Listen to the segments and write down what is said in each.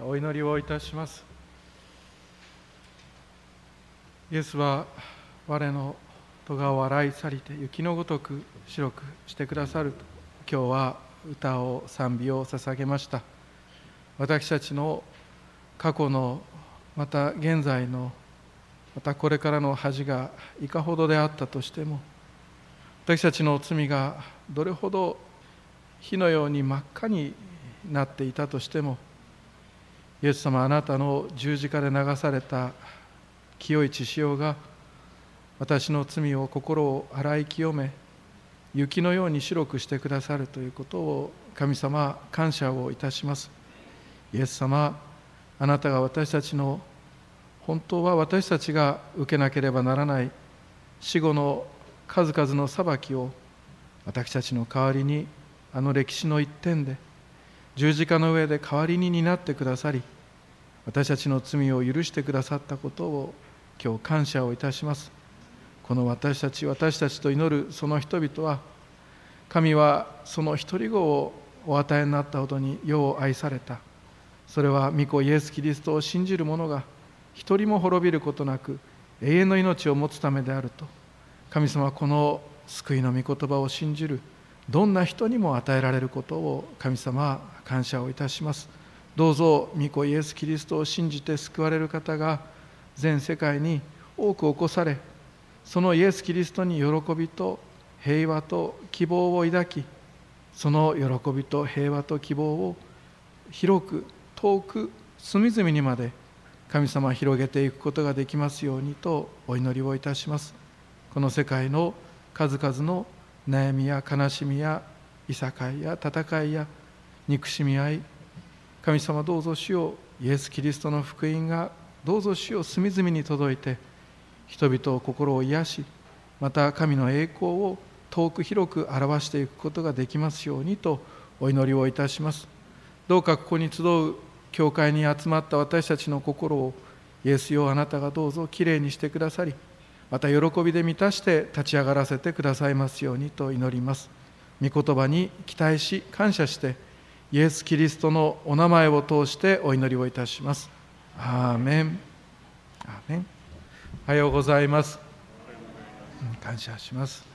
お祈りをいたします。イエスは我の戸を洗い去りて雪のごとく白くしてくださると今日は歌を賛美を捧げました。私たちの過去のまた現在のまたこれからの恥がいかほどであったとしても私たちの罪がどれほど火のように真っ赤になっていたとしてもイエス様あなたの十字架で流された清い血潮が私の罪を心を洗い清め雪のように白くしてくださるということを神様感謝をいたします。イエス様あなたが私たちの本当は私たちが受けなければならない死後の数々の裁きを私たちの代わりにあの歴史の一点で十字架の上で代わりに担ってくださり私たちの罪を許してくださったことを今日感謝をいたします。この私たち私たちと祈るその人々は神はその一人子をお与えになったほどに世を愛された。それは御子イエス・キリストを信じる者が一人も滅びることなく永遠の命を持つためであると。神様はこの救いの御言葉を信じる。どんな人にも与えられることを神様は感謝をいたします。どうぞ御子イエス・キリストを信じて救われる方が全世界に多く起こされそのイエス・キリストに喜びと平和と希望を抱きその喜びと平和と希望を広く遠く隅々にまで神様広げていくことができますようにとお祈りをいたします。この世界の数々の悩みや悲しみやいさかいや戦いや憎しみ合い神様どうぞ主よイエス・キリストの福音がどうぞ主よ隅々に届いて人々を心を癒しまた神の栄光を遠く広く表していくことができますようにとお祈りをいたします。どうかここに集う教会に集まった私たちの心をイエスよあなたがどうぞきれいにしてくださりまた喜びで満たして立ち上がらせてくださいますようにと祈ります。御言葉に期待し感謝してイエス・キリストのお名前を通してお祈りをいたします。アーメン。アーメン。おはようございます。感謝します。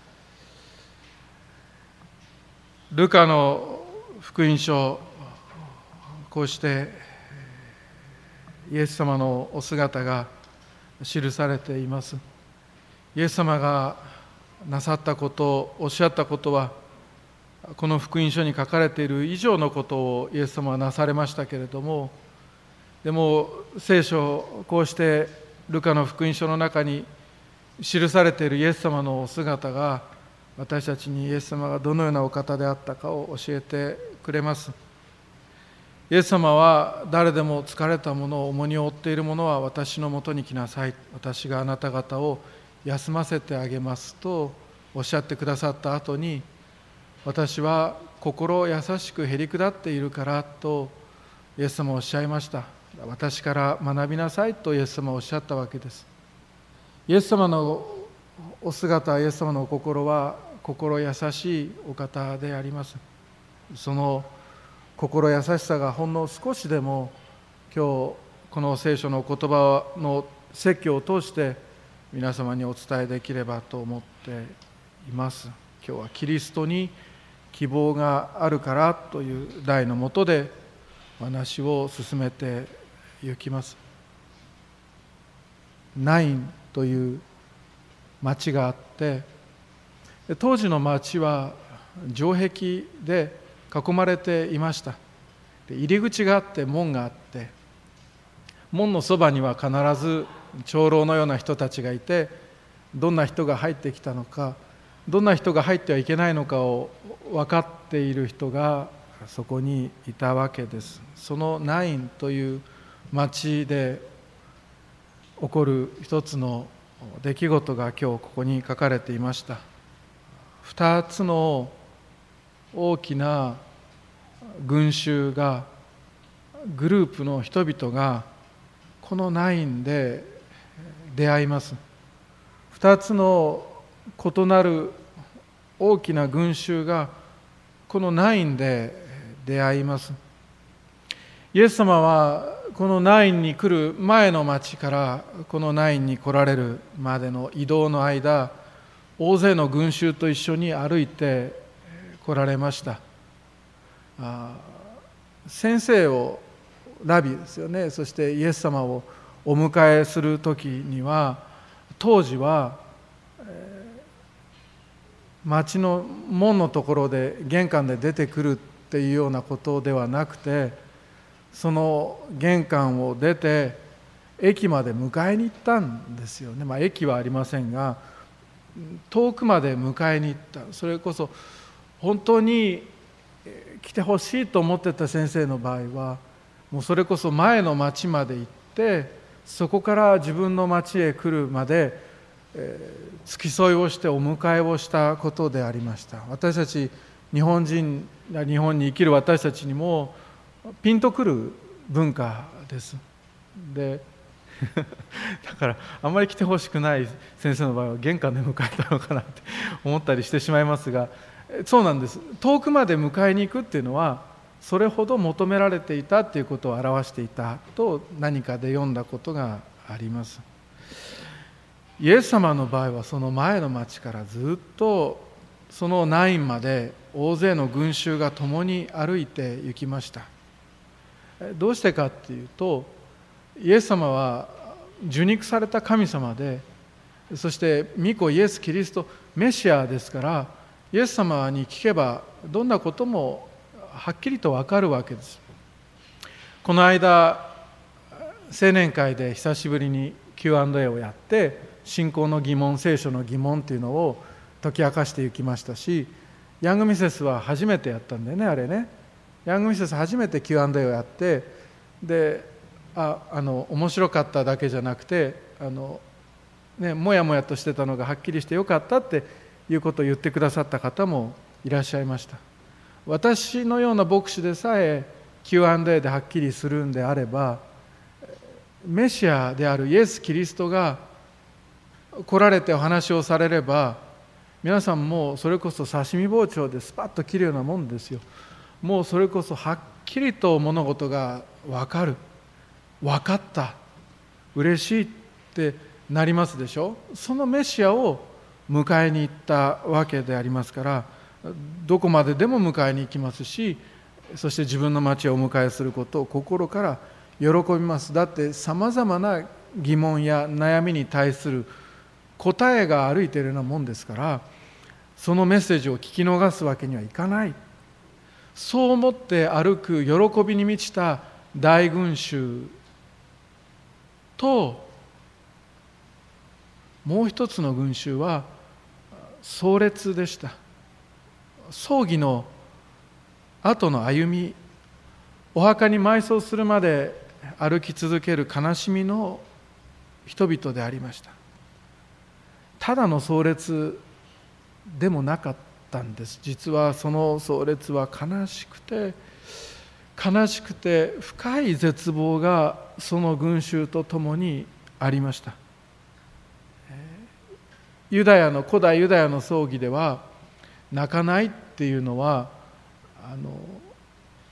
ルカの福音書、こうしてイエス様のお姿が記されています。イエス様がなさったこと、おっしゃったことは、この福音書に書かれている以上のことをイエス様はなされましたけれどもでも聖書こうしてルカの福音書の中に記されているイエス様のお姿が私たちにイエス様がどのようなお方であったかを教えてくれます。イエス様は誰でも疲れたものを重荷を負っている者は私のもとに来なさい。私があなた方を休ませてあげますとおっしゃってくださった後に私は心優しくへり下っているからとイエス様おっしゃいました。私から学びなさいとイエス様おっしゃったわけです。イエス様のお姿イエス様のお心は心優しいお方であります。その心優しさがほんの少しでも今日この聖書の言葉の説教を通して皆様にお伝えできればと思っています。今日はキリストに希望があるからという題のもとでお話を進めていきます。ナインという町があって当時の町は城壁で囲まれていました。入り口があって門があって門のそばには必ず長老のような人たちがいてどんな人が入ってきたのかどんな人が入ってはいけないのかを分かっている人がそこにいたわけです。そのナインという町で起こる一つの出来事が今日ここに書かれていました。二つの大きな群衆がグループの人々がこのナインで出会います。二つの異なる大きな群衆がこのナインで出会います。イエス様はこのナインに来る前の町からこのナインに来られるまでの移動の間大勢の群衆と一緒に歩いて来られました。先生をラビですよね。そしてイエス様をお迎えする時には当時は町の門のところで玄関で出てくるっていうようなことではなくてその玄関を出て駅まで迎えに行ったんですよね、まあ、駅はありませんが遠くまで迎えに行った。それこそ本当に来てほしいと思ってた先生の場合はもうそれこそ前の町まで行ってそこから自分の町へ来るまで、付き添いをしてお迎えをしたことでありました。私たち日本人日本に生きる私たちにもピンとくる文化です。で だからあんまり来てほしくない先生の場合は玄関で迎えたのかなって思ったりしてしまいますがそうなんです。遠くまで迎えに行くっていうのはそれほど求められていたっていうことを表していたと何かで読んだことがあります。イエス様の場合はその前の町からずっとそのナインまで大勢の群衆が共に歩いて行きました。どうしてかっていうとイエス様は受肉された神様でそして御子イエス・キリストメシアですからイエス様に聞けばどんなこともはっきりと分かるわけです。この間青年会で久しぶりに Q&A をやって信仰の疑問聖書の疑問っていうのを解き明かしていきましたしヤングミセスは初めてやったんだよねあれね。ヤングミセス初めて Q&A をやってでああの面白かっただけじゃなくてあの、ね、もやもやとしてたのがはっきりしてよかったっていうことを言ってくださった方もいらっしゃいました。私のような牧師でさえ Q&A ではっきりするんであればメシアであるイエス・キリストが来られてお話をされれば皆さんもそれこそ刺身包丁でスパッと切るようなもんですよ。もうそれこそはっきりと物事が分かる。分かった。嬉しいってなりますでしょ。そのメシアを迎えに行ったわけでありますからどこまででも迎えに行きますしそして自分の町をお迎えすることを心から喜びます。だってさまざまな疑問や悩みに対する答えが歩いているようなもんですからそのメッセージを聞き逃すわけにはいかない。そう思って歩く喜びに満ちた大群衆ともう一つの群衆は壮烈でした。葬儀の後の歩みお墓に埋葬するまで歩き続ける悲しみの人々でありました。ただの壮烈でもなかったんです。実はその壮烈は悲しくて悲しくて深い絶望がその群衆と共にありました。ユダヤの古代ユダヤの葬儀では泣かないっていうのはあの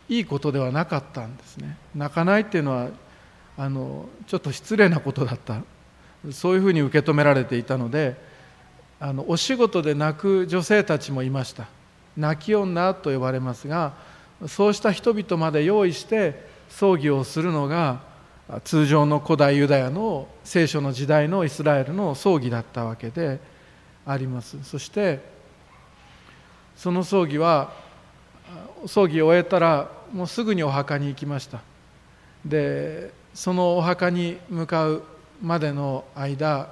いいことではなかったんですね。泣かないっていうのはあのちょっと失礼なことだった。そういうふうに受け止められていたのであのお仕事で泣く女性たちもいました。泣き女と呼ばれますがそうした人々まで用意して葬儀をするのが通常の古代ユダヤの聖書の時代のイスラエルの葬儀だったわけであります。そしてその葬儀は葬儀を終えたらもうすぐにお墓に行きました。でそのお墓に向かうまでの間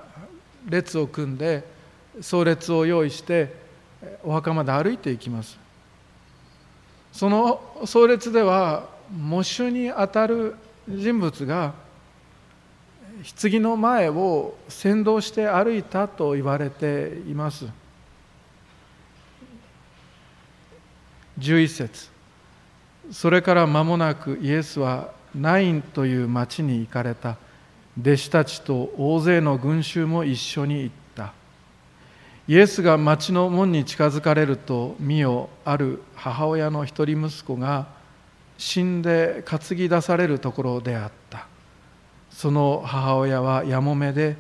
列を組んで葬列を用意してお墓まで歩いていきます。その葬列では喪主にあたる人物が棺の前を先導して歩いたと言われています。11節。それから間もなくイエスはナインという町に行かれた。弟子たちと大勢の群衆も一緒に行った。イエスが町の門に近づかれると見よある母親の一人息子が死んで担ぎ出されるところであった。その母親はやもめで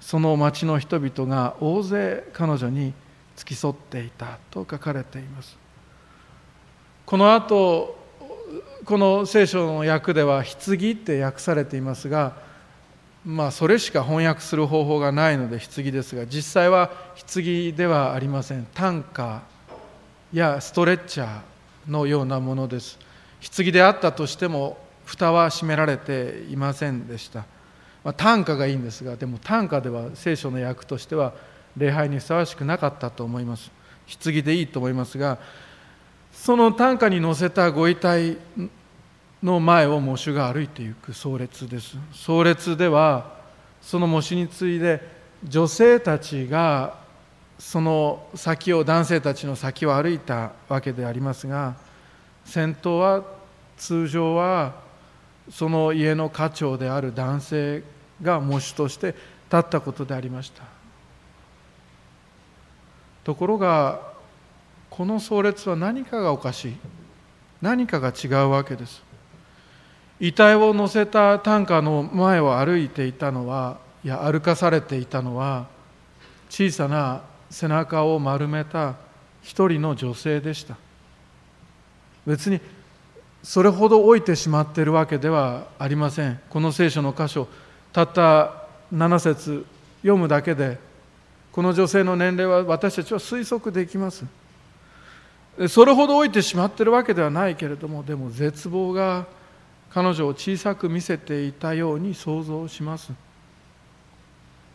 その町の人々が大勢彼女に付き添っていたと書かれています。この後この聖書の訳では「棺」って訳されていますがまあそれしか翻訳する方法がないので棺ですが実際は棺ではありません。担架やストレッチャーのようなものです。棺であったとしても蓋は閉められていませんでした、まあ、担架がいいんですがでも担架では聖書の訳としては礼拝にふさわしくなかったと思います。棺でいいと思いますがその担架に乗せたご遺体の前を喪主が歩いていく葬列です。葬列ではその喪主に次いで女性たちがその先を男性たちの先を歩いたわけでありますが先頭は通常はその家の家長である男性が喪主として立ったことでありました。ところがこの葬列は何かがおかしい。何かが違うわけです。遺体を乗せた担架の前を歩いていたのはいや歩かされていたのは小さな背中を丸めた一人の女性でした。別にそれほど老いてしまっているわけではありません。この聖書の箇所たった7節読むだけでこの女性の年齢は私たちは推測できます。それほど老いてしまっているわけではないけれどもでも絶望が彼女を小さく見せていたように想像します。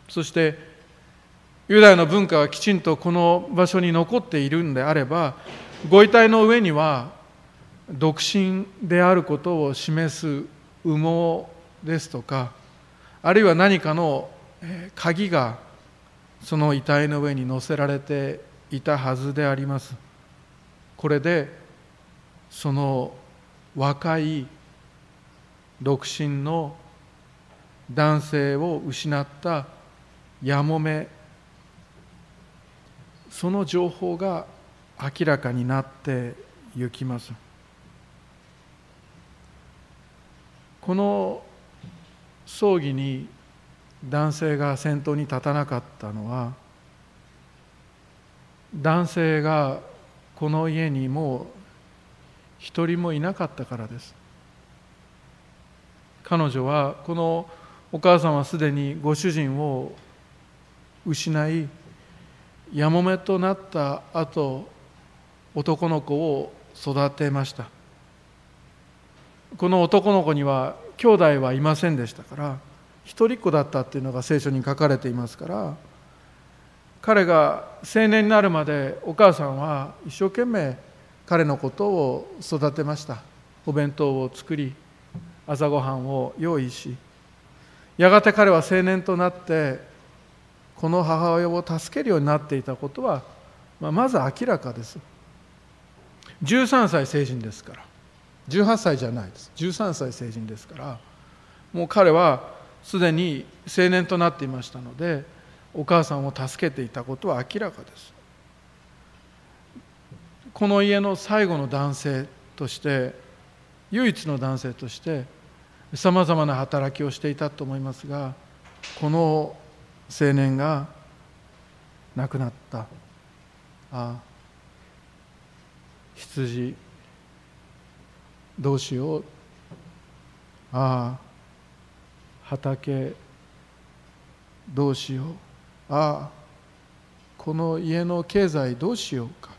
そしてユダヤの文化がきちんとこの場所に残っているんであればご遺体の上には独身であることを示す羽毛ですとかあるいは何かの鍵がその遺体の上に乗せられていたはずであります。これでその若い独身の男性を失ったやもめその情報が明らかになってゆきます。この葬儀に男性が先頭に立たなかったのは男性がこの家にもう一人もいなかったからです。彼女はこのお母さんはすでにご主人を失いやもめとなった後男の子を育てました。この男の子には兄弟はいませんでしたから一人っ子だったっていうのが聖書に書かれていますから彼が青年になるまでお母さんは一生懸命彼のことを育てました。お弁当を作り朝ごはんを用意しやがて彼は青年となってこの母親を助けるようになっていたことは、まあ、まず明らかです。13歳成人ですから。18歳じゃないです。13歳成人ですからもう彼はすでに青年となっていましたのでお母さんを助けていたことは明らかです。この家の最後の男性として唯一の男性としてさまざまな働きをしていたと思いますがこの青年が亡くなった。ああ羊どうしよう。ああ畑どうしよう。ああこの家の経済どうしようか。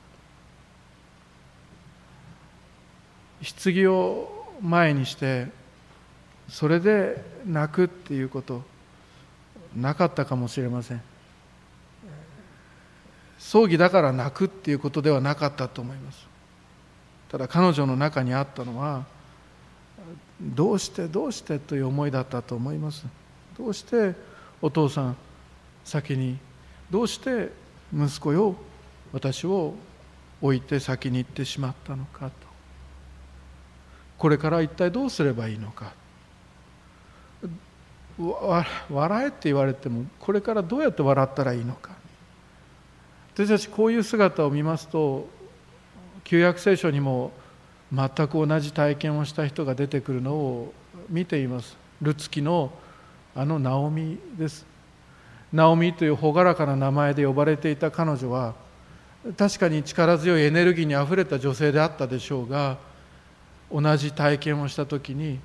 棺を前にしてそれで泣くっていうことなかったかもしれません。葬儀だから泣くっていうことではなかったと思います。ただ彼女の中にあったのはどうしてどうしてという思いだったと思います。どうしてお父さん先にどうして息子よ私を置いて先に行ってしまったのかと。これから一体どうすればいいのか。笑えって言われてもこれからどうやって笑ったらいいのか。私たちこういう姿を見ますと旧約聖書にも全く同じ体験をした人が出てくるのを見ています。ルツキのあのナオミです。ナオミという朗らかな名前で呼ばれていた彼女は確かに力強いエネルギーにあふれた女性であったでしょうが同じ体験をした時に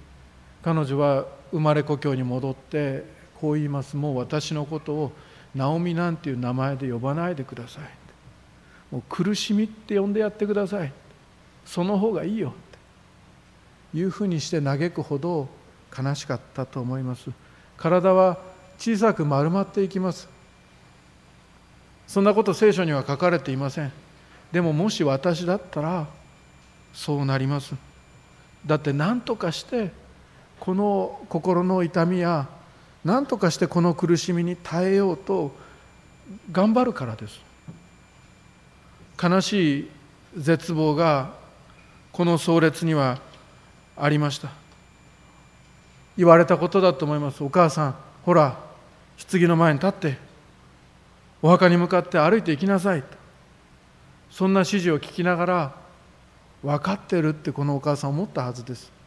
彼女は生まれ故郷に戻ってこう言います。もう私のことをナオミなんていう名前で呼ばないでください。もう苦しみって呼んでやってください。その方がいいよ。っていうふうにして嘆くほど悲しかったと思います。体は小さく丸まっていきます。そんなこと聖書には書かれていません。でももし私だったらそうなります。だって何とかしてこの心の痛みや何とかしてこの苦しみに耐えようと頑張るからです。悲しい絶望がこの壮烈にはありました。言われたことだと思います。お母さんほら棺の前に立ってお墓に向かって歩いていきなさい。そんな指示を聞きながら分かってるってこのお母さん思ったはずです。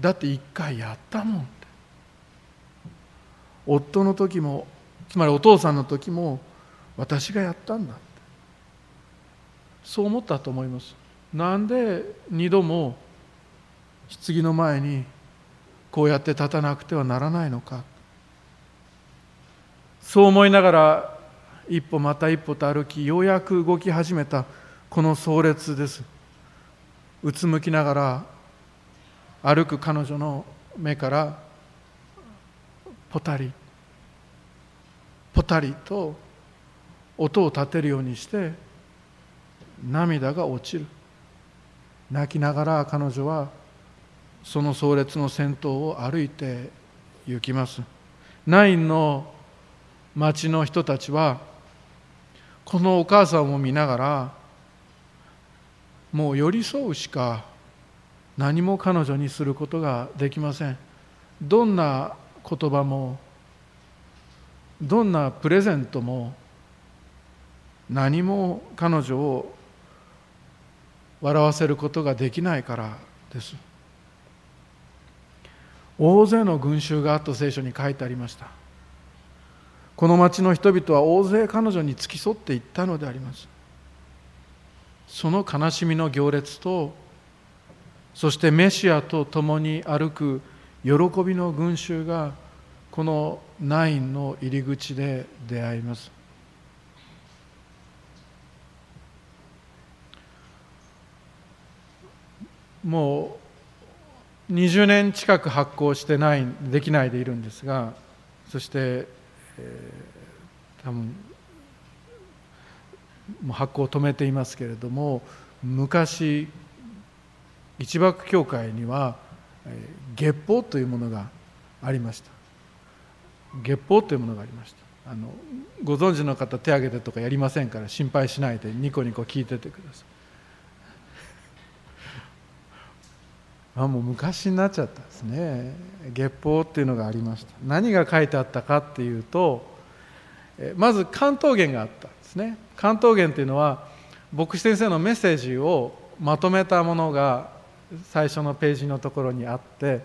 だって一回やったもんって。夫の時もつまりお父さんの時も私がやったんだって。そう思ったと思います。なんで二度も棺の前にこうやって立たなくてはならないのか。そう思いながら一歩また一歩と歩きようやく動き始めたこの壮烈です。うつむきながら歩く彼女の目からポタリ。ポタリと音を立てるようにして涙が落ちる。泣きながら彼女はその壮烈の先頭を歩いて行きます。ナインの町の人たちはこのお母さんを見ながらもう寄り添うしか何も彼女にすることができません。どんな言葉もどんなプレゼントも何も彼女を笑わせることができないからです。大勢の群衆があと聖書に書いてありました。この町の人々は大勢彼女に付き添っていったのであります。その悲しみの行列とそしてメシアと共に歩く喜びの群衆がこのナインの入り口で出会います。もう20年近く発行してないできないでいるんですがそして、えー、多分もう発行を止めていますけれども昔一幕教会には月報というものがありました。月報というものがありました。あのご存知の方手挙げてとかやりませんから心配しないでニコニコ聞いててください。あもう昔になっちゃったんですね。月報っていうのがありました。何が書いてあったかっていうとまず関東言があったんですね。関東言っていうのは牧師先生のメッセージをまとめたものが最初のページのところにあって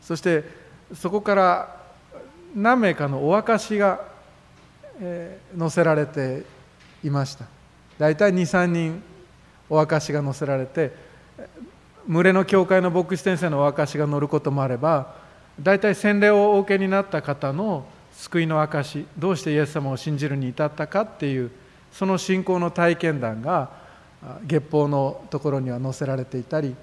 そしてそこから何名かのお証しが、えー、載せられていました。大体23人お証しが載せられて群れの教会の牧師先生のお証しが載ることもあれば大体洗礼をお受けになった方の救いの証どうしてイエス様を信じるに至ったかっていうその信仰の体験談が月報のところには載せられていたり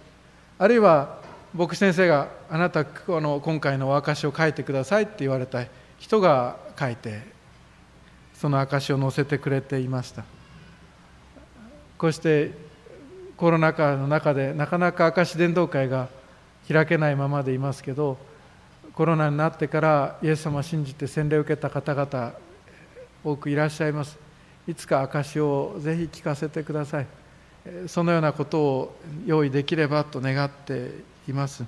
あるいは牧師先生があなたこの今回のお証を書いてくださいって言われた人が書いてその証を載せてくれていました。こうしてコロナ禍の中でなかなか証伝道会が開けないままでいますけどコロナになってからイエス様を信じて洗礼を受けた方々多くいらっしゃいます。いつか証をぜひ聞かせてください。そのようなことを用意できればと願っています。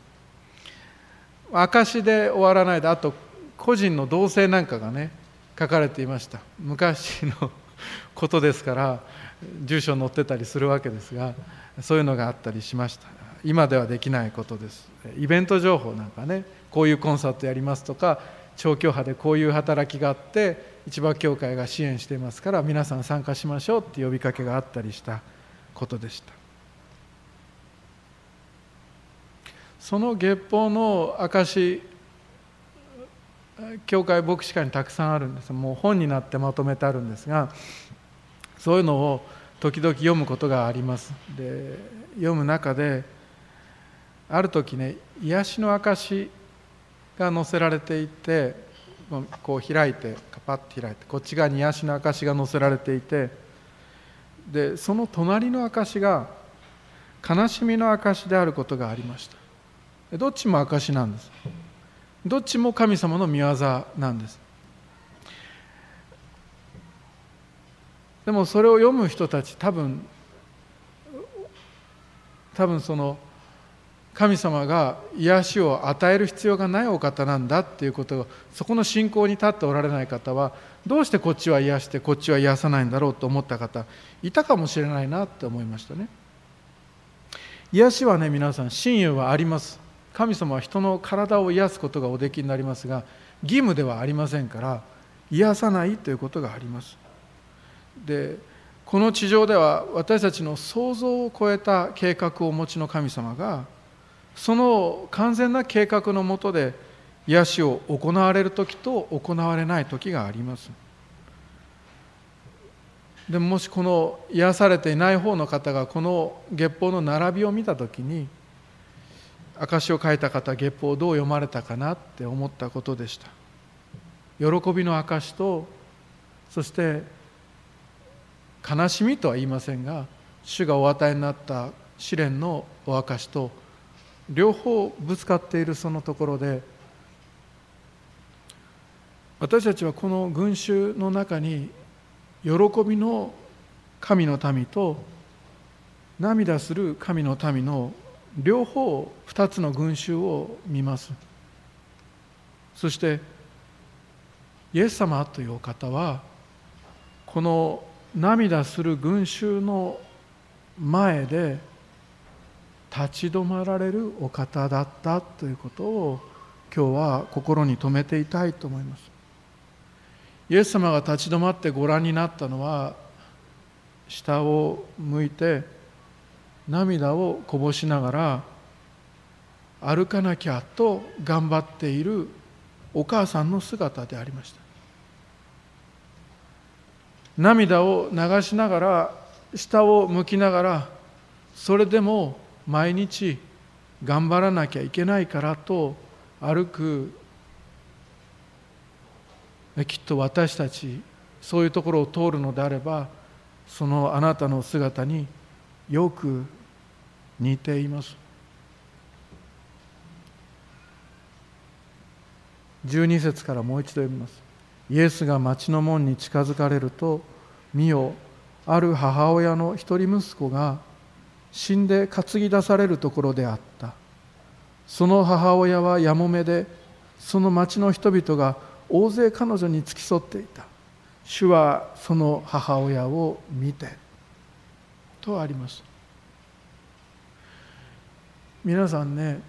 証で終わらないであと個人の同棲なんかがね書かれていました。昔のことですから住所載ってたりするわけですがそういうのがあったりしました。今ではできないことです。イベント情報なんかねこういうコンサートやりますとか調教派でこういう働きがあって市場協会が支援していますから皆さん参加しましょうって呼びかけがあったりした。ことでした。その月報の証教会牧師会にたくさんあるんです。もう本になってまとめてあるんですがそういうのを時々読むことがあります。で読む中である時ね癒しの証が載せられていてこう開いてカパッと開いてこっち側に癒しの証が載せられていてでその隣の証が悲しみの証であることがありました。どっちも証なんです。どっちも神様の御業なんです。でもそれを読む人たち多分多分その神様が癒しを与える必要がないお方なんだっていうことをそこの信仰に立っておられない方はどうしてこっちは癒してこっちは癒さないんだろうと思った方いたかもしれないなって思いましたね。癒しはね皆さん親友はあります。神様は人の体を癒すことがおできになりますが義務ではありませんから癒さないということがあります。でこの地上では私たちの想像を超えた計画をお持ちの神様がその完全な計画のもとで癒しを行われる時と行われない時があります。でももしこの癒されていない方の方がこの月報の並びを見た時に証を書いた方月報をどう読まれたかなって思ったことでした。喜びの証とそして悲しみとは言いませんが主がお与えになった試練のお証と両方ぶつかっているそのところで私たちはこの群衆の中に喜びの神の民と涙する神の民の両方2つの群衆を見ます。そしてイエス様というお方はこの涙する群衆の前で立ち止まられるお方だったということを今日は心に留めていたいと思います。イエス様が立ち止まってご覧になったのは下を向いて涙をこぼしながら歩かなきゃと頑張っているお母さんの姿でありました。涙を流しながら下を向きながらそれでも毎日頑張らなきゃいけないからと歩くきっと私たちそういうところを通るのであればそのあなたの姿によく似ています。12節からもう一度読みます。イエスが町の門に近づかれると見よある母親の一人息子が死んで担ぎ出されるところであった。その母親はやもめでその町の人々が大勢彼女に付き添っていた。主はその母親を見てとあります。皆さんね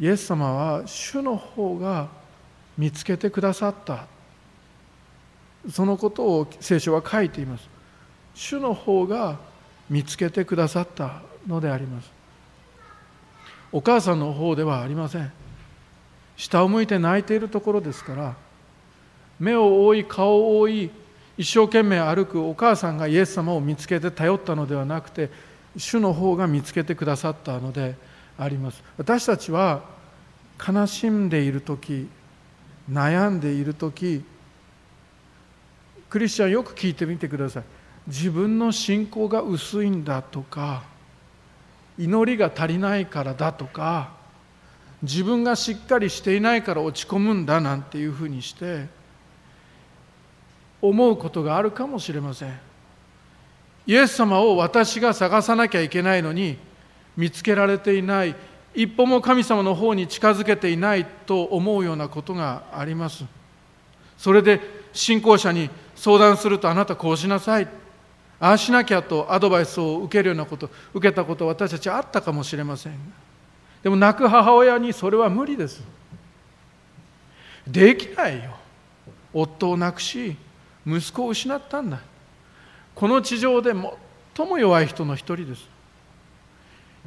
イエス様は主の方が見つけてくださった。そのことを聖書は書いています。主の方が見つけてくださったのであります。お母さんの方ではありません。下を向いて泣いているところですから目を覆い顔を覆い一生懸命歩くお母さんがイエス様を見つけて頼ったのではなくて主の方が見つけてくださったのであります。私たちは悲しんでいる時悩んでいる時クリスチャンよく聞いてみてください。自分の信仰が薄いんだとか祈りが足りないからだとか自分がしっかりしていないから落ち込むんだなんていうふうにして思うことがあるかもしれません。イエス様を私が探さなきゃいけないのに見つけられていない一歩も神様の方に近づけていないと思うようなことがあります。それで信仰者に相談するとあなたこうしなさい。ああしなきゃとアドバイスを受けるようなこと受けたこと私たちあったかもしれません。でも泣く母親にそれは無理です。できないよ。夫を亡くし息子を失ったんだ。この地上で最も弱い人の一人です。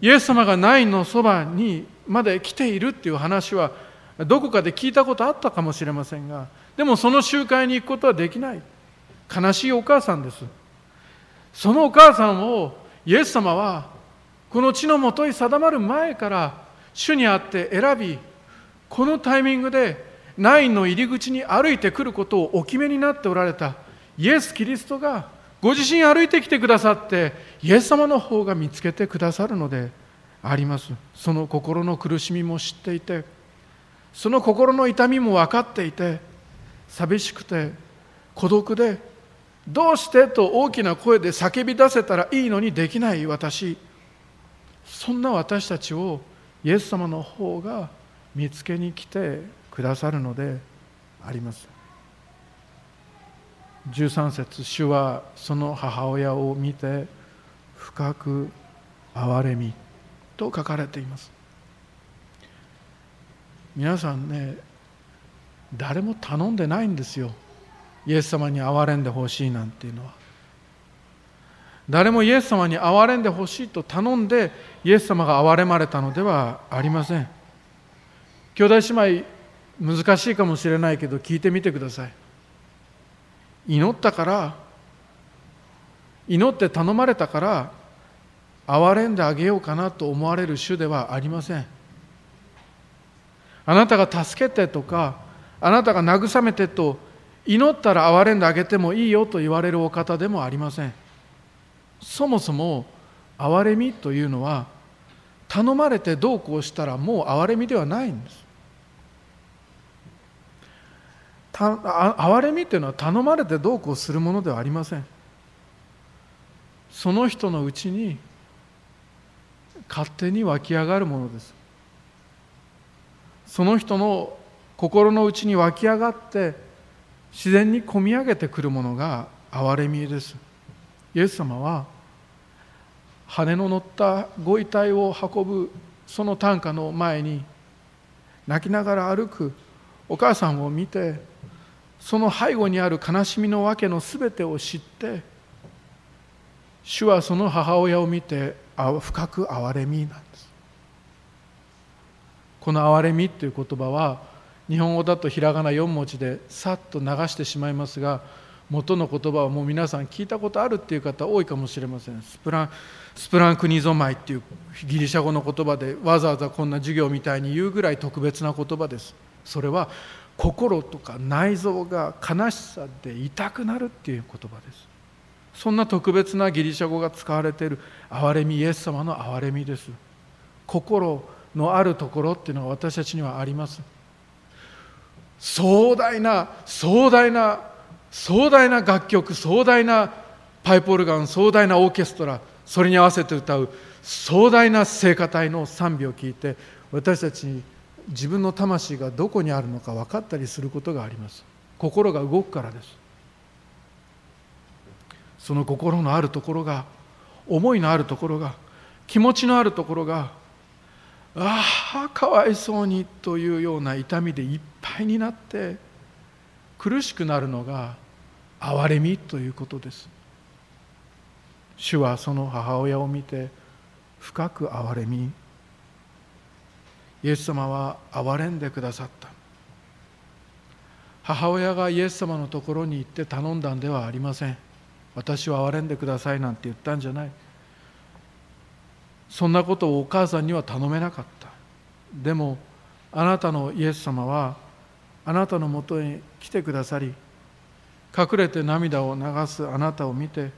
イエス様がナインのそばにまで来ているっていう話はどこかで聞いたことあったかもしれませんがでもその集会に行くことはできない。悲しいお母さんです。そのお母さんをイエス様はこの地のもとに定まる前から主にあって選びこのタイミングでナインの入り口に歩いてくることをお決めになっておられた。イエス・キリストがご自身歩いてきてくださってイエス様の方が見つけてくださるのであります。その心の苦しみも知っていてその心の痛みも分かっていて寂しくて孤独でどうしてと大きな声で叫び出せたらいいのにできない私。そんな私たちをイエス様の方が見つけに来てくださるのであります。13節主はその母親を見て深く憐れみと書かれています。皆さんね誰も頼んでないんですよ。イエス様に憐れんでほしいなんていうのは。誰もイエス様に憐れんでほしいと頼んでイエス様が憐れまれたのではありません。兄弟姉妹難しいかもしれないけど聞いてみてください。祈ったから祈って頼まれたから憐れんであげようかなと思われる主ではありません。あなたが助けてとかあなたが慰めてと祈ったら憐れんであげてもいいよと言われるお方でもありません。そもそも憐れみというのは頼まれてどうこうしたらもう憐れみではないんです。憐れみというのは頼まれてどうこうするものではありません。その人のうちに勝手に湧き上がるものです。その人の心の内に湧き上がって自然に込み上げてくるものが憐れみです。イエス様は羽の乗ったご遺体を運ぶその担架の前に泣きながら歩くお母さんを見てその背後にある悲しみの訳の全てを知って主はその母親を見て深く憐れみなんです。この憐れみという言葉は日本語だとひらがな4文字でさっと流してしまいますが元の言葉はもう皆さん聞いたことあるっていう方多いかもしれません。スプランスプランクニゾマイっていうギリシャ語の言葉でわざわざこんな授業みたいに言うぐらい特別な言葉です。それは心とか内臓が悲しさで痛くなるっていう言葉です。そんな特別なギリシャ語が使われている憐れみイエス様の憐れみです。心のあるところっていうのは私たちにはあります。壮大な壮大な壮大な楽曲壮大なパイプオルガン壮大なオーケストラそれに合わせて歌う壮大な聖歌隊の賛美を聞いて私たちに自分の魂がどこにあるのか分かったりすることがあります。心が動くからです。その心のあるところが思いのあるところが気持ちのあるところがああかわいそうにというような痛みでいっぱいになって苦しくなるのが憐れみということです。主はその母親を見て深く憐れみ。イエス様は憐れんでくださった。母親がイエス様のところに行って頼んだんではありません。私は憐れんでくださいなんて言ったんじゃない。そんなことをお母さんには頼めなかった。でもあなたのイエス様はあなたのもとに来てくださり隠れて涙を流すあなたを見て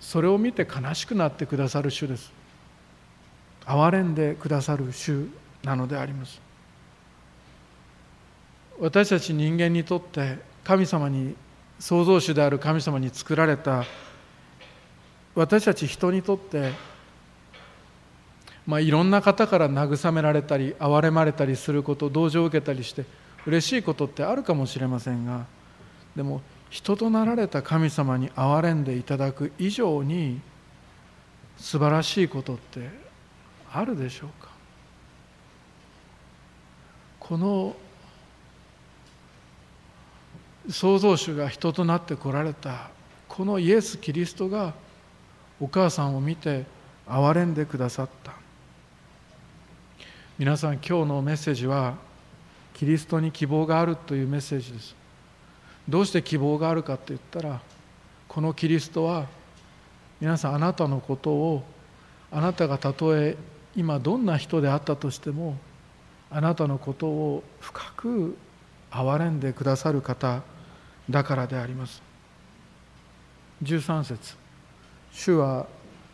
それを見て悲しくなってくださる主です。憐れんでくださる主なのであります。私たち人間にとって神様に創造主である神様に作られた私たち人にとってまあ、いろんな方から慰められたり憐れまれたりすること同情を受けたりして嬉しいことってあるかもしれませんがでも人となられた神様に憐れんでいただく以上に素晴らしいことってあるでしょうか？この創造主が人となってこられたこのイエス・キリストがお母さんを見て憐れんでくださった。皆さん今日のメッセージはキリストに希望があるというメッセージです。どうして希望があるかって言ったらこのキリストは皆さんあなたのことをあなたがたとえ今どんな人であったとしてもあなたのことを深く憐れんでくださる方だからであります。13節。主は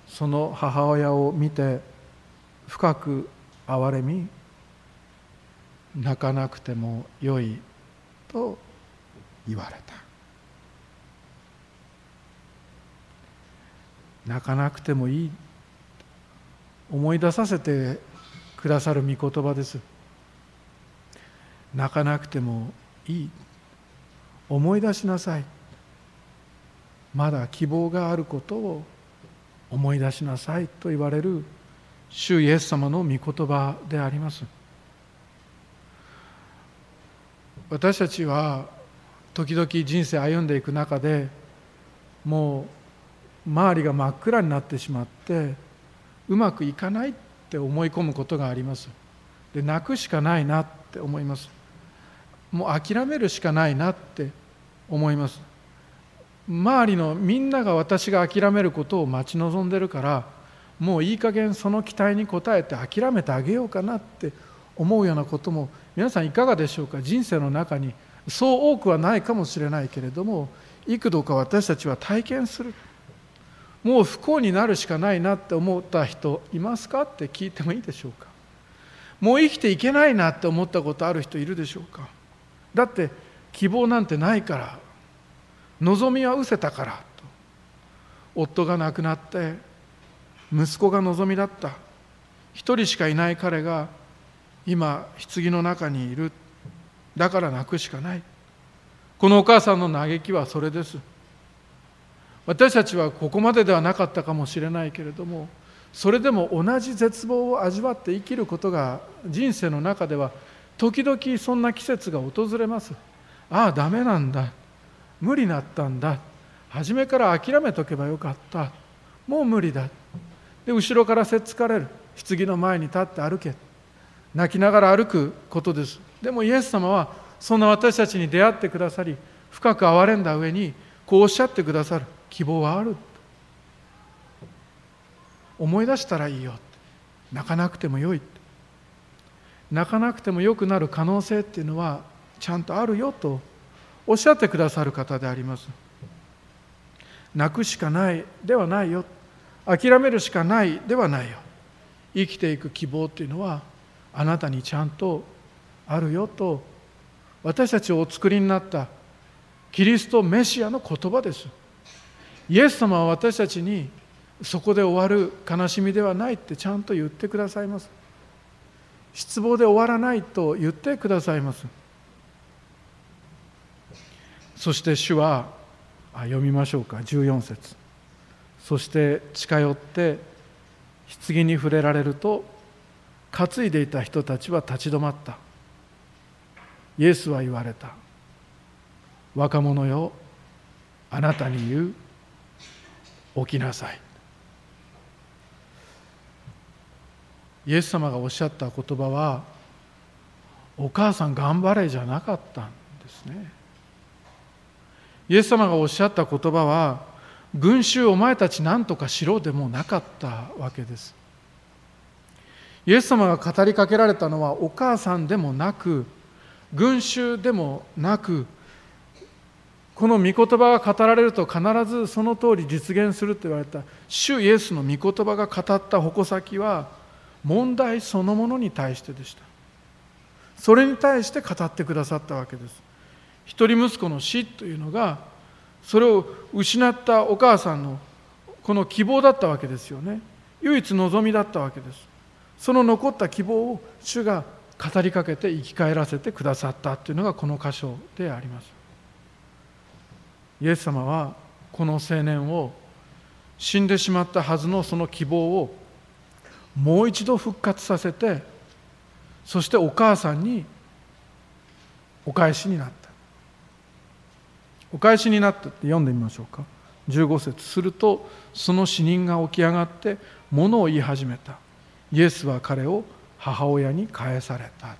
その母親を見て深く憐れみ泣かなくてもよいと言われた。泣かなくてもいい思い出させてくださる御言葉です。泣かなくてもいい思い出しなさい。まだ希望があることを思い出しなさいと言われる主イエス様の御言葉であります。私たちは時々人生歩んでいく中でもう周りが真っ暗になってしまってうまくいかないって思い込むことがあります。で泣くしかないなって思います。もう諦めるしかないなって思います。周りのみんなが私が諦めることを待ち望んでるからもういい加減その期待に応えて諦めてあげようかなって思うようなことも皆さんいかがでしょうか？人生の中にそう多くはないかもしれないけれども幾度か私たちは体験する。もう不幸になるしかないなって思った人いますかって聞いてもいいでしょうか。もう生きていけないなって思ったことある人いるでしょうか。だって希望なんてないから望みは失せたからと。夫が亡くなって息子が望みだった。一人しかいない彼が今棺の中にいるだから泣くしかない。このお母さんの嘆きはそれです。私たちはここまでではなかったかもしれないけれどもそれでも同じ絶望を味わって生きることが人生の中では時々そんな季節が訪れます。ああダメなんだ。無理だったんだ。初めから諦めとけばよかった。もう無理だ。で後ろからせっつかれる。棺の前に立って歩け。泣きながら歩くことです。でもイエス様はそんな私たちに出会ってくださり深く憐れんだ上にこうおっしゃってくださる。希望はある。思い出したらいいよ。泣かなくてもよい。泣かなくてもよくなる可能性っていうのはちゃんとあるよと。おっしゃってくださる方であります。泣くしかないではないよ。諦めるしかないではないよ。生きていく希望っていうのはあなたにちゃんとあるよと私たちをお作りになったキリストメシアの言葉です。イエス様は私たちにそこで終わる悲しみではないってちゃんと言ってくださいます。失望で終わらないと言ってくださいます。そして主はあ読みましょうか14節。そして近寄って棺に触れられると担いでいた人たちは立ち止まった。イエスは言われた。若者よあなたに言う起きなさい。イエス様がおっしゃった言葉はお母さん頑張れじゃなかったんですね。イエス様がおっしゃった言葉は群衆お前たち何とかしろでもなかったわけです。イエス様が語りかけられたのはお母さんでもなく群衆でもなくこの御言葉が語られると必ずその通り実現すると言われた。主イエスの御言葉が語った矛先は問題そのものに対してでした。それに対して語ってくださったわけです。一人息子の死というのがそれを失ったお母さんのこの希望だったわけですよね。唯一望みだったわけです。その残った希望を主が語りかけて生き返らせてくださったというのがこの箇所であります。イエス様はこの青年を死んでしまったはずのその希望をもう一度復活させてそしてお母さんにお返しになった。お返しになったって読んでみましょうか。15節するとその死人が起き上がって物を言い始めた。イエスは彼を母親に返された。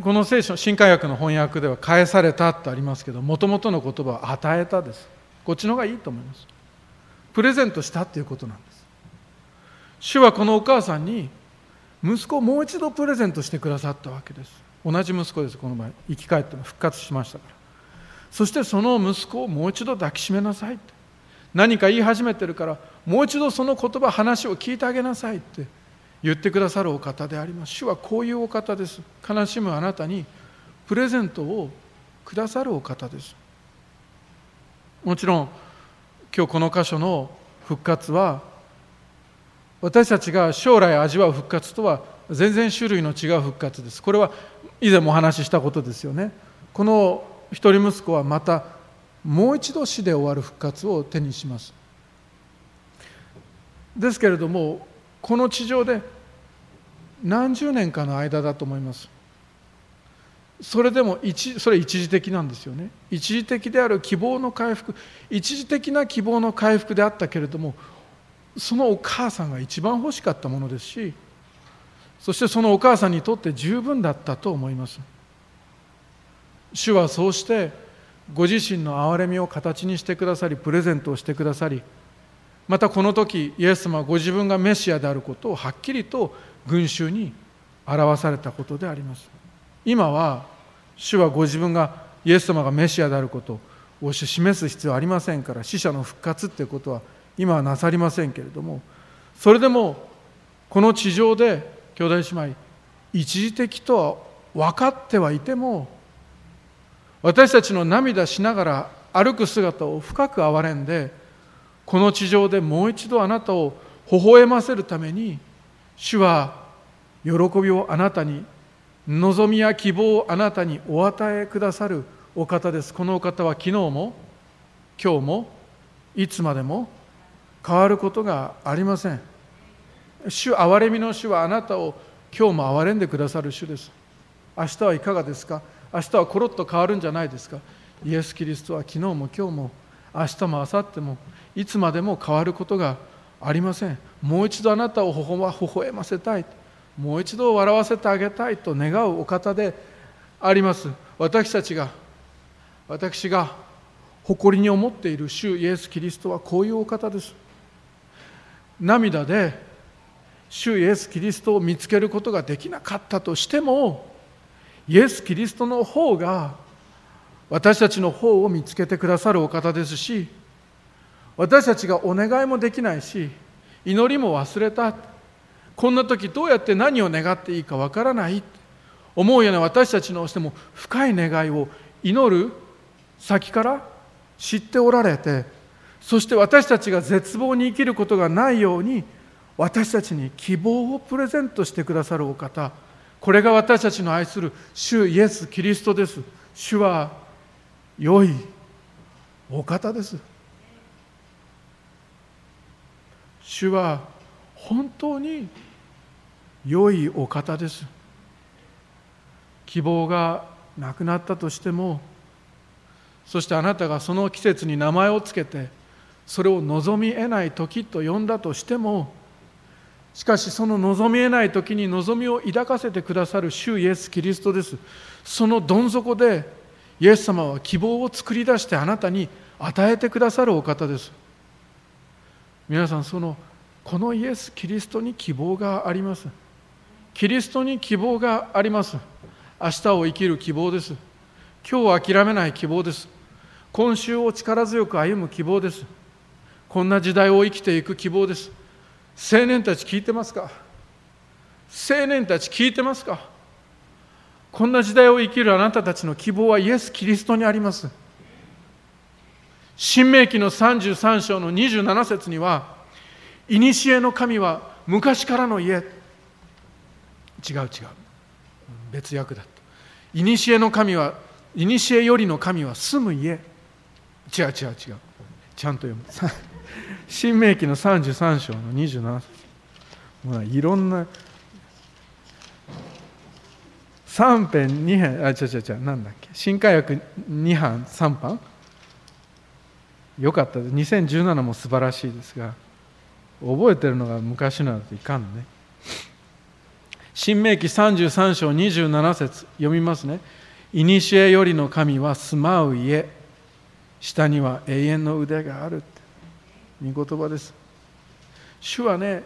この聖書新海訳の翻訳では返されたとありますけどもともとの言葉は与えたです。こっちの方がいいと思います。プレゼントしたっていうことなんです。主はこのお母さんに息子をもう一度プレゼントしてくださったわけです。同じ息子です。この場合生き返っても復活しましたから。そしてその息子をもう一度抱きしめなさいって。何か言い始めてるからもう一度その言葉話を聞いてあげなさいって言ってくださるお方であります。主はこういうお方です。悲しむあなたにプレゼントをくださるお方です。もちろん今日この箇所の復活は私たちが将来味わう復活とは全然種類の違う復活です。これは以前もお話ししたことですよね。この一人息子はまたもう一度死で終わる復活を手にします。ですけれどもこの地上で何十年かの間だと思います。それでも一それ一時的なんですよね。一時的である希望の回復一時的な希望の回復であったけれどもそのお母さんが一番欲しかったものですしそしてそのお母さんにとって十分だったと思います。主はそうしてご自身の憐れみを形にしてくださりプレゼントをしてくださりまたこの時イエス様はご自分がメシアであることをはっきりと群衆に表されたことであります。今は主はご自分がイエス様がメシアであることを示す必要はありませんから死者の復活っていうことは今はなさりませんけれどもそれでもこの地上で兄弟姉妹一時的とは分かってはいても私たちの涙しながら歩く姿を深く憐れんでこの地上でもう一度あなたを微笑ませるために主は喜びをあなたに望みや希望をあなたにお与えくださるお方です。このお方は昨日も今日もいつまでも変わることがありません。主憐れみの主はあなたを今日も憐れんでくださる主です。明日はいかがですか？明日はコロッと変わるんじゃないですか？イエス・キリストは昨日も今日も明日も明後日もいつまでも変わることがありません。もう一度あなたを微笑ませたい。もう一度笑わせてあげたいと願うお方であります。私たちが私が誇りに思っている主イエス・キリストはこういうお方です。涙で主イエス・キリストを見つけることができなかったとしてもイエス・キリストの方が私たちの方を見つけてくださるお方ですし私たちがお願いもできないし祈りも忘れた。こんな時どうやって何を願っていいかわからない。思うような私たちのしても深い願いを祈る先から知っておられてそして私たちが絶望に生きることがないように私たちに希望をプレゼントしてくださるお方。これが私たちの愛する主イエス・キリストです。主は良いお方です。主は本当に良いお方です。希望がなくなったとしてもそしてあなたがその季節に名前をつけてそれを望み得ない時と呼んだとしてもしかしその望みえない時に望みを抱かせてくださる主イエス・キリストです。そのどん底でイエス様は希望を作り出してあなたに与えてくださるお方です。皆さんそのこのイエス・キリストに希望があります。キリストに希望があります。明日を生きる希望です。今日を諦めない希望です。今週を力強く歩む希望です。こんな時代を生きていく希望です。青年たち聞いてますか？青年たち聞いてますか？こんな時代を生きるあなたたちの希望はイエス・キリストにあります。新明記の33章の27節には「古の神は昔からの家」違う違う。別訳だと「古の神は古よりの神は住む家。違う違う違う。ちゃんと読む。新明記の33章の27節。まあいろんな3編2編あ違う違う違うなんだっけ？新海訳2版3版よかったです。2017も素晴らしいですが覚えてるのが昔のだといかんね。新明記33章27節読みますね。古よりの神は住まう家。下には永遠の腕があるって。御言葉です。主はね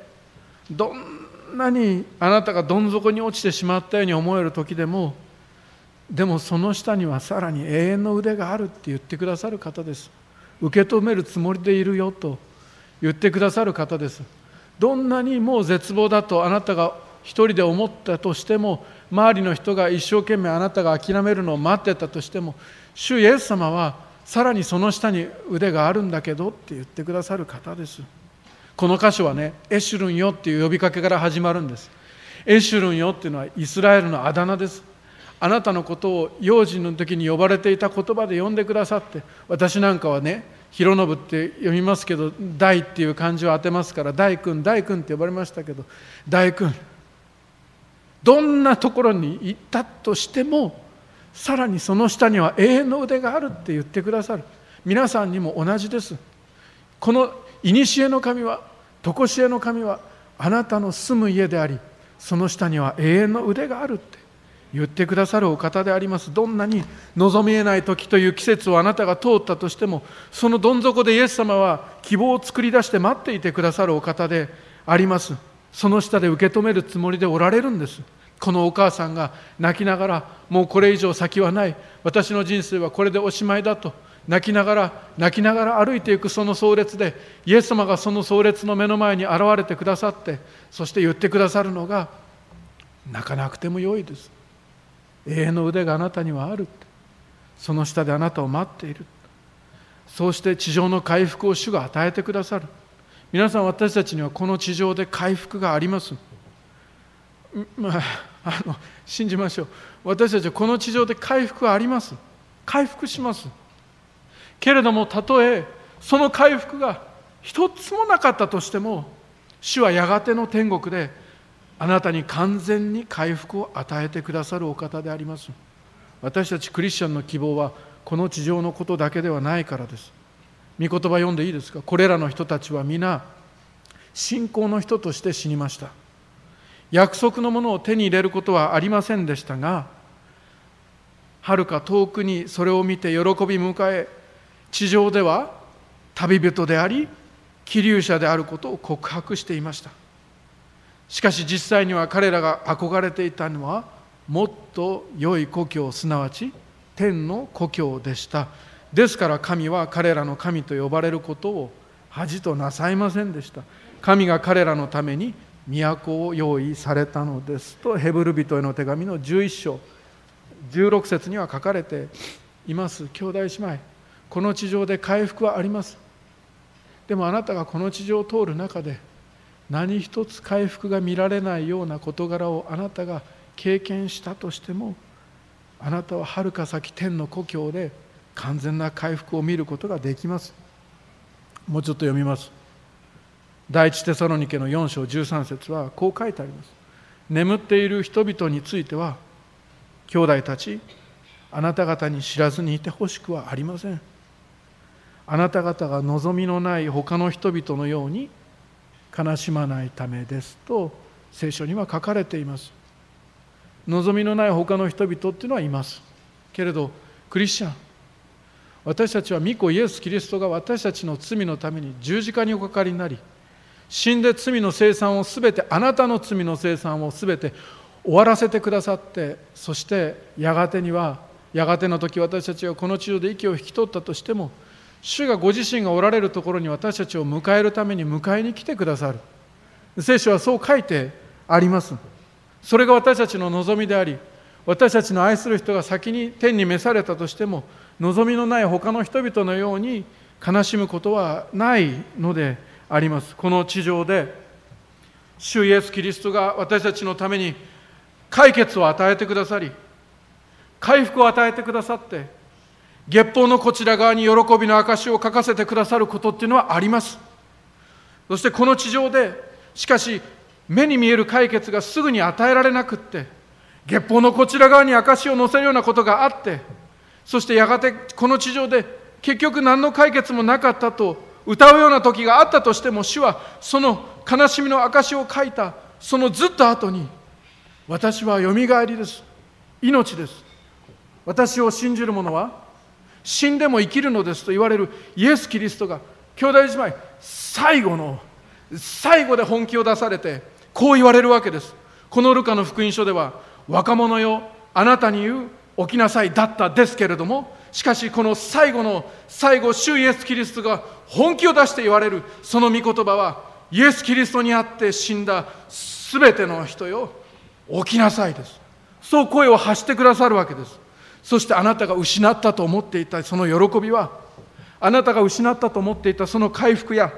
どんなにあなたがどん底に落ちてしまったように思える時でもでもその下にはさらに永遠の腕があるって言ってくださる方です。受け止めるつもりでいるよと言ってくださる方です。どんなにもう絶望だとあなたが一人で思ったとしても周りの人が一生懸命あなたが諦めるのを待ってたとしても主イエス様はさらにその下に腕があるんだけどって言ってくださる方です。この箇所はねエシュルンよっていう呼びかけから始まるんです。エシュルンよっていうのはイスラエルのあだ名です。あなたのことを幼児の時に呼ばれていた言葉で呼んでくださって私なんかはね広信って読みますけど大っていう漢字を当てますから大君大君って呼ばれましたけど大君どんなところに行ったとしてもさらにその下には永遠の腕があるって言ってくださる。皆さんにも同じです。この古の神は常しえの神はあなたの住む家でありその下には永遠の腕があるって言ってくださるお方であります。どんなに望みえない時という季節をあなたが通ったとしてもそのどん底でイエス様は希望を作り出して待っていてくださるお方であります。その下で受け止めるつもりでおられるんです。このお母さんが泣きながらもうこれ以上先はない。私の人生はこれでおしまいだと。泣きながら泣きながら歩いていくその葬列でイエス様がその葬列の目の前に現れてくださってそして言ってくださるのが泣かなくてもよいです。永遠の腕があなたにはあるその下であなたを待っている。そうして地上の回復を主が与えてくださる。皆さん私たちにはこの地上で回復があります。まあ、あの信じましょう。私たちはこの地上で回復はあります。回復します。けれどもたとえその回復が一つもなかったとしても主はやがての天国であなたに完全に回復を与えてくださるお方であります。私たちクリスチャンの希望はこの地上のことだけではないからです。御言葉読んでいいですか？これらの人たちは皆信仰の人として死にました。約束のものを手に入れることはありませんでしたがはるか遠くにそれを見て喜び迎え地上では旅人であり気流者であることを告白していました。しかし実際には彼らが憧れていたのはもっと良い故郷すなわち天の故郷でした。ですから神は彼らの神と呼ばれることを恥となさいませんでした。神が彼らのために都を用意されたのですとヘブル人への手紙の11章16節には書かれています兄弟姉妹この地上で回復はありますでもあなたがこの地上を通る中で何一つ回復が見られないような事柄をあなたが経験したとしてもあなたははるか先天の故郷で完全な回復を見ることができますもうちょっと読みます第一テサロニケの4章13節はこう書いてあります。眠っている人々については兄弟たちあなた方に知らずにいてほしくはありません。あなた方が望みのない他の人々のように悲しまないためですと聖書には書かれています。望みのない他の人々っていうのはいます。けれどクリスチャン私たちは御子イエス・キリストが私たちの罪のために十字架におかかりになり死んで罪の生産をすべてあなたの罪の生産をすべて終わらせてくださってそしてやがてにはやがての時私たちがこの地上で息を引き取ったとしても主がご自身がおられるところに私たちを迎えるために迎えに来てくださる。聖書はそう書いてあります。それが私たちの望みであり私たちの愛する人が先に天に召されたとしても望みのない他の人々のように悲しむことはないのであります。この地上で主イエス・キリストが私たちのために解決を与えてくださり回復を与えてくださって月報のこちら側に喜びの証を書かせてくださることっていうのはあります。そしてこの地上でしかし目に見える解決がすぐに与えられなくって月報のこちら側に証を載せるようなことがあってそしてやがてこの地上で結局何の解決もなかったと歌うような時があったとしても主はその悲しみの証を書いたそのずっと後に私はよみがえりです。命です。私を信じる者は死んでも生きるのですと言われるイエス・キリストが兄弟姉妹最後の最後で本気を出されてこう言われるわけです。このルカの福音書では若者よあなたに言う起きなさいだったですけれどもしかしこの最後の最後主イエス・キリストが本気を出して言われるその御言葉はイエス・キリストにあって死んだすべての人よ起きなさいです。そう声を発してくださるわけです。そしてあなたが失ったと思っていたその喜びはあなたが失ったと思っていたその回復や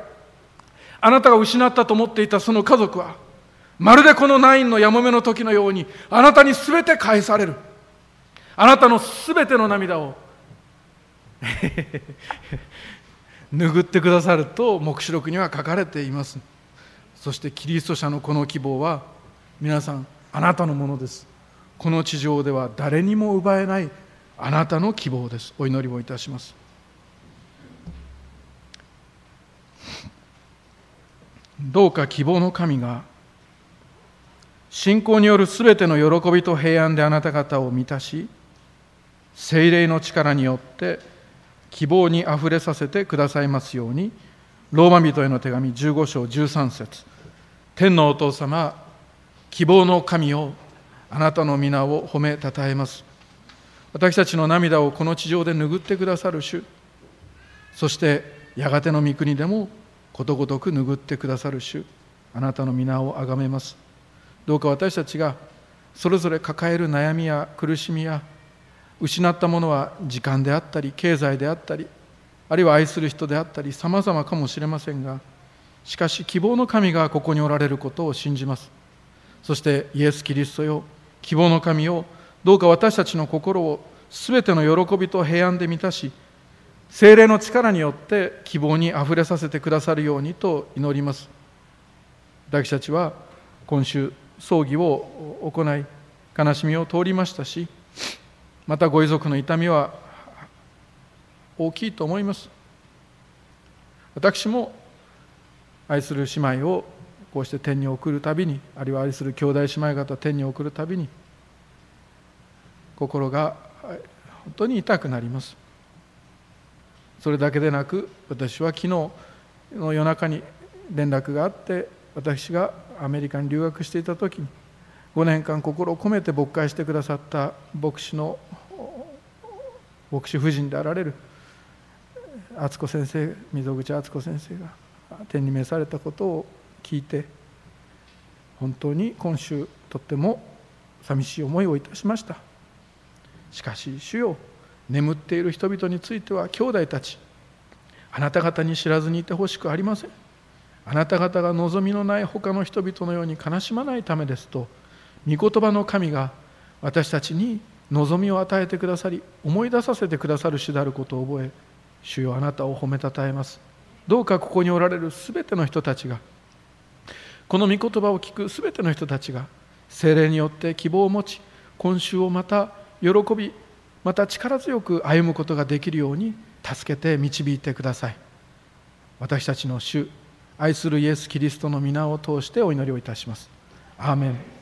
あなたが失ったと思っていたその家族はまるでこのナインのやもめの時のようにあなたに全て返される。あなたの全ての涙を 拭ってくださると黙示録には書かれています。そしてキリスト者のこの希望は皆さんあなたのものです。この地上では誰にも奪えないあなたの希望です。お祈りをいたします。どうか希望の神が信仰によるすべての喜びと平安であなた方を満たし精霊の力によって希望にあふれさせてくださいますようにローマ人への手紙15章13節。天のお父様希望の神をあなたの皆を褒めたたえます。私たちの涙をこの地上で拭ってくださる主。そしてやがての御国でもことごとく拭ってくださる主。あなたの皆をあがめます。どうか私たちがそれぞれ抱える悩みや苦しみや失ったものは時間であったり経済であったりあるいは愛する人であったりさまざまかもしれませんがしかし希望の神がここにおられることを信じます。そしてイエス・キリストよ希望の神をどうか私たちの心をすべての喜びと平安で満たし精霊の力によって希望にあふれさせてくださるようにと祈ります。私たちは今週葬儀を行い悲しみを通りましたしまたご遺族の痛みは大きいと思います。私も愛する姉妹をこうして天に送るたびにあるいは愛する兄弟姉妹方天に送るたびに心が本当に痛くなります。それだけでなく私は昨日の夜中に連絡があって私がアメリカに留学していた時に5年間心を込めて牧会してくださった牧師の牧師夫人であられる敦子先生溝口敦子先生が天に召されたことを聞いて本当に今週とっても寂しい思いをいたしました。しかし主よ眠っている人々については兄弟たちあなた方に知らずにいてほしくありません。あなた方が望みのない他の人々のように悲しまないためですと御言葉の神が私たちに望みを与えてくださり思い出させてくださる主であることを覚え主よあなたを褒めたたえます。どうかここにおられるすべての人たちがこの御言葉を聞くすべての人たちが精霊によって希望を持ち今週をまた喜びまた力強く歩むことができるように助けて導いてください。私たちの主愛するイエス・キリストの皆を通してお祈りをいたします。アーメン。